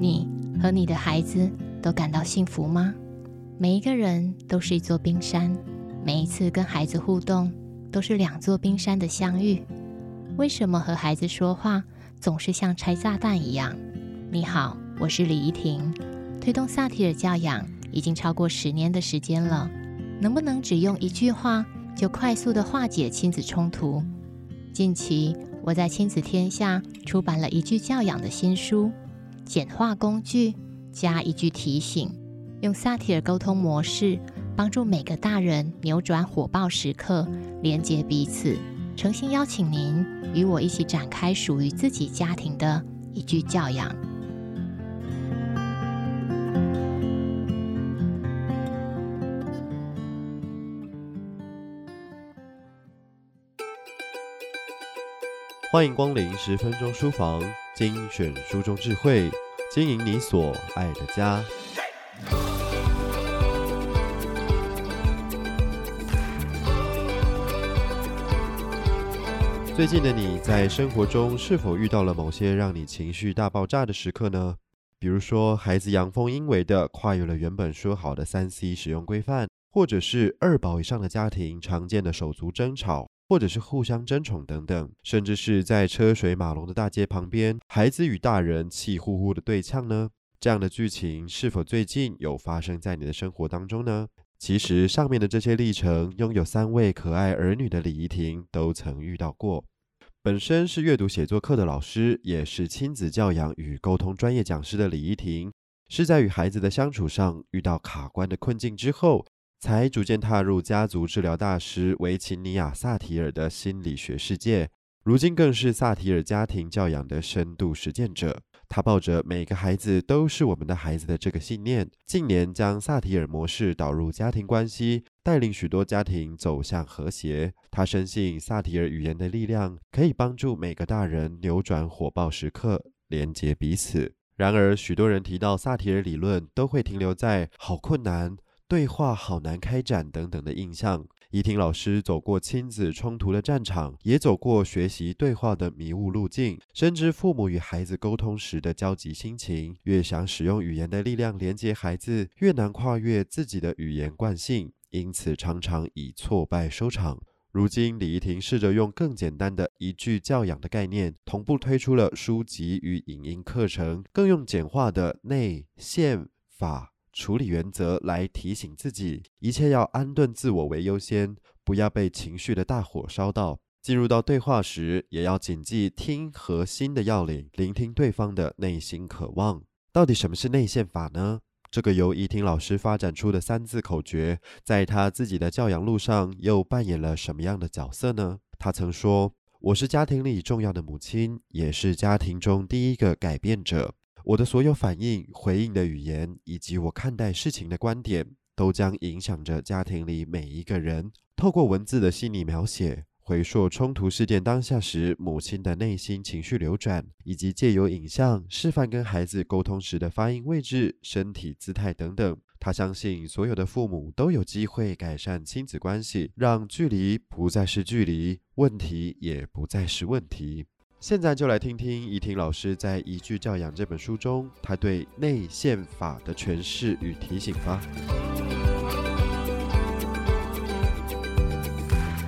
你和你的孩子都感到幸福吗？每一个人都是一座冰山，每一次跟孩子互动都是两座冰山的相遇。为什么和孩子说话总是像拆炸弹一样？你好，我是李怡婷，推动萨提尔教养已经超过十年的时间了。能不能只用一句话就快速地化解亲子冲突？近期我在亲子天下出版了一句教养的新书，简化工具加一句提醒，用萨提尔沟通模式帮助每个大人扭转火爆时刻，连接彼此。诚心邀请您与我一起展开属于自己家庭的一句教养。欢迎光临十分钟书房，精选书中智慧，经营你所爱的家。最近的你在生活中是否遇到了某些让你情绪大爆炸的时刻呢？比如说，孩子阳奉阴违的跨越了原本说好的三 C 使用规范，或者是二宝以上的家庭常见的手足争吵。或者是互相争宠等等，甚至是在车水马龙的大街旁边，孩子与大人气呼呼的对呛呢？这样的剧情是否最近有发生在你的生活当中呢？其实上面的这些历程，拥有三位可爱儿女的李怡婷都曾遇到过。本身是阅读写作课的老师，也是亲子教养与沟通专业讲师的李怡婷，是在与孩子的相处上遇到卡关的困境之后，才逐渐踏入家族治疗大师维琴尼亚·萨提尔的心理学世界，如今更是萨提尔家庭教养的深度实践者。他抱着每个孩子都是我们的孩子的这个信念，近年将萨提尔模式导入家庭关系，带领许多家庭走向和谐。他深信萨提尔语言的力量可以帮助每个大人扭转火爆时刻，连接彼此。然而，许多人提到萨提尔理论，都会停留在好困难。对话好难开展等等的印象。怡婷老师走过亲子冲突的战场，也走过学习对话的迷雾路径，深知父母与孩子沟通时的焦急心情。越想使用语言的力量连接孩子，越难跨越自己的语言惯性，因此常常以挫败收场。如今，李怡婷试着用更简单的一句教养的概念，同步推出了书籍与影音课程，更用简化的内线法。处理原则来提醒自己，一切要安顿自我为优先，不要被情绪的大火烧到。进入到对话时，也要谨记听核心的要领，聆听对方的内心渴望。到底什么是内线法呢？这个由怡婷老师发展出的三字口诀，在他自己的教养路上又扮演了什么样的角色呢？他曾说：“我是家庭里重要的母亲，也是家庭中第一个改变者。”我的所有反应、回应的语言，以及我看待事情的观点，都将影响着家庭里每一个人。透过文字的心理描写，回溯冲突事件当下时母亲的内心情绪流转，以及借由影像示范跟孩子沟通时的发音位置、身体姿态等等。他相信所有的父母都有机会改善亲子关系，让距离不再是距离，问题也不再是问题。现在就来听听怡婷老师在《一句教养》这本书中，他对内宪法的诠释与提醒吧。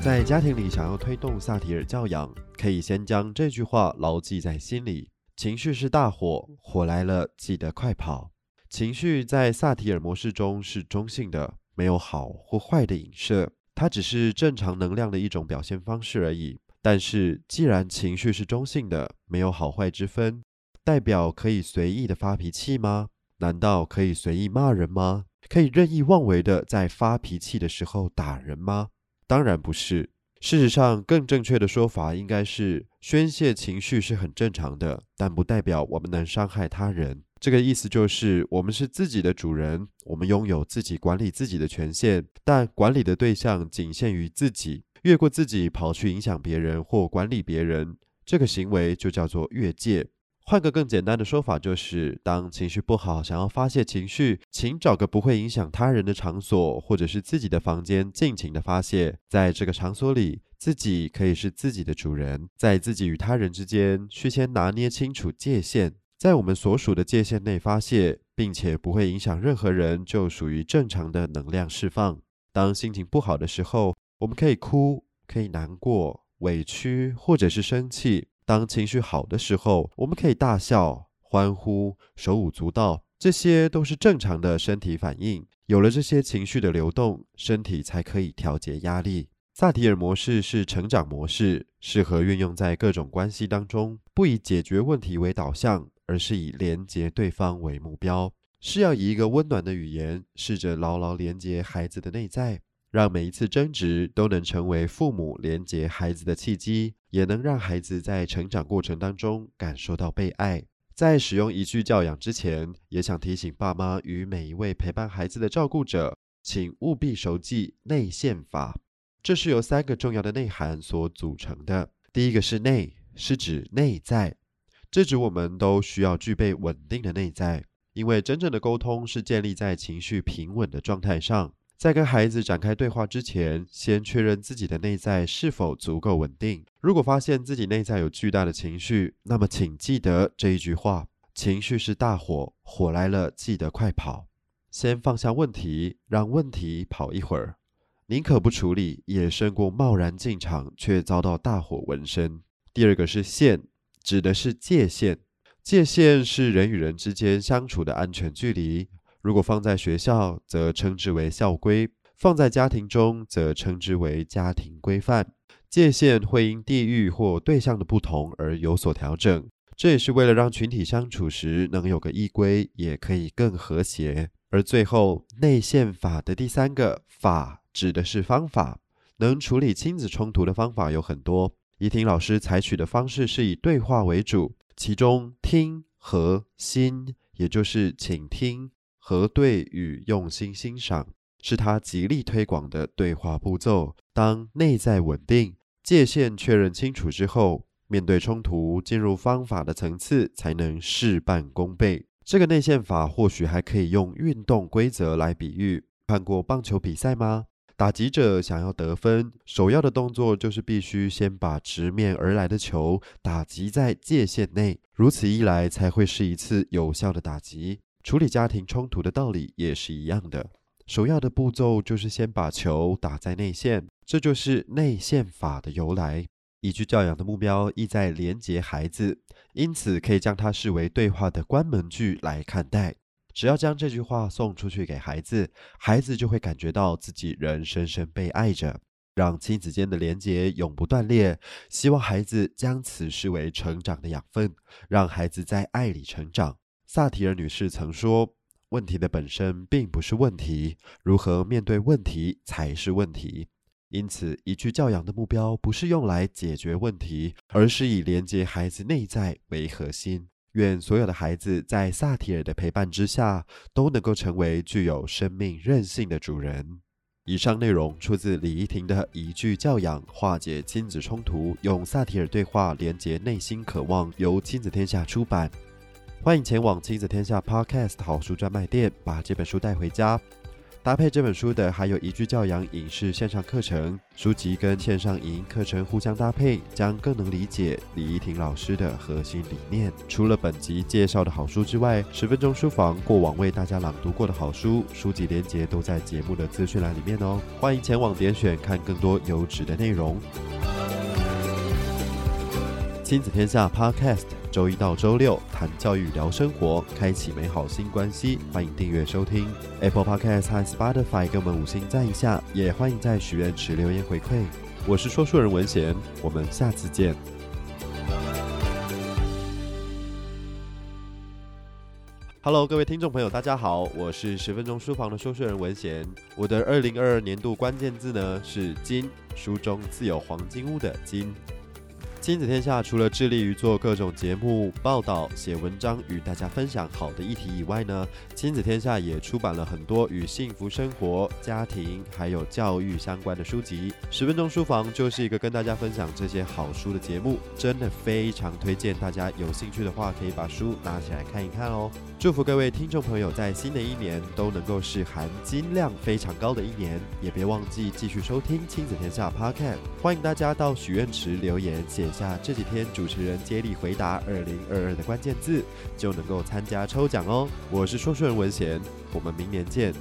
在家庭里想要推动萨提尔教养，可以先将这句话牢记在心里：情绪是大火，火来了记得快跑。情绪在萨提尔模式中是中性的，没有好或坏的影射，它只是正常能量的一种表现方式而已。但是，既然情绪是中性的，没有好坏之分，代表可以随意的发脾气吗？难道可以随意骂人吗？可以任意妄为的在发脾气的时候打人吗？当然不是。事实上，更正确的说法应该是，宣泄情绪是很正常的，但不代表我们能伤害他人。这个意思就是，我们是自己的主人，我们拥有自己管理自己的权限，但管理的对象仅限于自己。越过自己跑去影响别人或管理别人，这个行为就叫做越界。换个更简单的说法，就是当情绪不好，想要发泄情绪，请找个不会影响他人的场所，或者是自己的房间，尽情的发泄。在这个场所里，自己可以是自己的主人，在自己与他人之间，需先拿捏清楚界限。在我们所属的界限内发泄，并且不会影响任何人，就属于正常的能量释放。当心情不好的时候，我们可以哭，可以难过、委屈，或者是生气；当情绪好的时候，我们可以大笑、欢呼、手舞足蹈，这些都是正常的身体反应。有了这些情绪的流动，身体才可以调节压力。萨提尔模式是成长模式，适合运用在各种关系当中，不以解决问题为导向，而是以连接对方为目标。是要以一个温暖的语言，试着牢牢连接孩子的内在，让每一次争执都能成为父母连接孩子的契机，也能让孩子在成长过程当中感受到被爱。在使用一句教养之前，也想提醒爸妈与每一位陪伴孩子的照顾者，请务必熟记内线法。这是由三个重要的内涵所组成的。第一个是内，是指内在，这指我们都需要具备稳定的内在，因为真正的沟通是建立在情绪平稳的状态上。在跟孩子展开对话之前，先确认自己的内在是否足够稳定。如果发现自己内在有巨大的情绪，那么请记得这一句话：情绪是大火，火来了记得快跑。先放下问题，让问题跑一会儿，宁可不处理，也胜过贸然进场却遭到大火纹身。第二个是线，指的是界限。界限是人与人之间相处的安全距离。如果放在学校，则称之为校规；放在家庭中，则称之为家庭规范。界限会因地域或对象的不同而有所调整，这也是为了让群体相处时能有个依归，也可以更和谐。而最后，内线法的第三个“法”指的是方法，能处理亲子冲突的方法有很多。怡婷老师采取的方式是以对话为主，其中听和心，也就是倾听。核对与用心欣赏，是他极力推广的对话步骤。当内在稳定、界限确认清楚之后，面对冲突，进入方法的层次，才能事半功倍。这个内线法或许还可以用运动规则来比喻。看过棒球比赛吗？打击者想要得分，首要的动作就是必须先把直面而来的球打击在界限内，如此一来才会是一次有效的打击。处理家庭冲突的道理也是一样的，首要的步骤就是先把球打在内线，这就是内线法的由来。一句教养的目标意在连结孩子，因此可以将它视为对话的关门句来看待。只要将这句话送出去给孩子，孩子就会感觉到自己仍深深被爱着，让亲子间的连结永不断裂。希望孩子将此视为成长的养分，让孩子在爱里成长。萨提尔女士曾说：“问题的本身并不是问题，如何面对问题才是问题。”因此，一句教养的目标不是用来解决问题，而是以连接孩子内在为核心。愿所有的孩子在萨提尔的陪伴之下，都能够成为具有生命韧性的主人。以上内容出自李怡婷的《一句教养化解亲子冲突，用萨提尔对话连接内心渴望》，由亲子天下出版。欢迎前往亲子天下 Podcast 好书专卖店，把这本书带回家。搭配这本书的还有宜居教养影视线上课程，书籍跟线上影音课程互相搭配，将更能理解李怡婷老师的核心理念。除了本集介绍的好书之外，十分钟书房过往为大家朗读过的好书，书籍连结都在节目的资讯栏里面哦。欢迎前往点选看更多优质的内容。亲子天下 Podcast。周一到周六谈教育聊生活，开启美好新关系。欢迎订阅收听 Apple Podcast 和 Spotify，给我们五星赞一下，也欢迎在许愿池留言回馈。我是说书人文贤，我们下次见。Hello，各位听众朋友，大家好，我是十分钟书房的说书人文贤。我的二零二二年度关键字呢是“金”，书中自有黄金屋的“金”。亲子天下除了致力于做各种节目报道、写文章与大家分享好的议题以外呢，亲子天下也出版了很多与幸福生活、家庭还有教育相关的书籍。十分钟书房就是一个跟大家分享这些好书的节目，真的非常推荐大家有兴趣的话可以把书拿起来看一看哦。祝福各位听众朋友在新的一年都能够是含金量非常高的一年，也别忘记继续收听亲子天下 Podcast。欢迎大家到许愿池留言，写下这几天主持人接力回答二零二二的关键字，就能够参加抽奖哦。我是说书人文贤，我们明年见。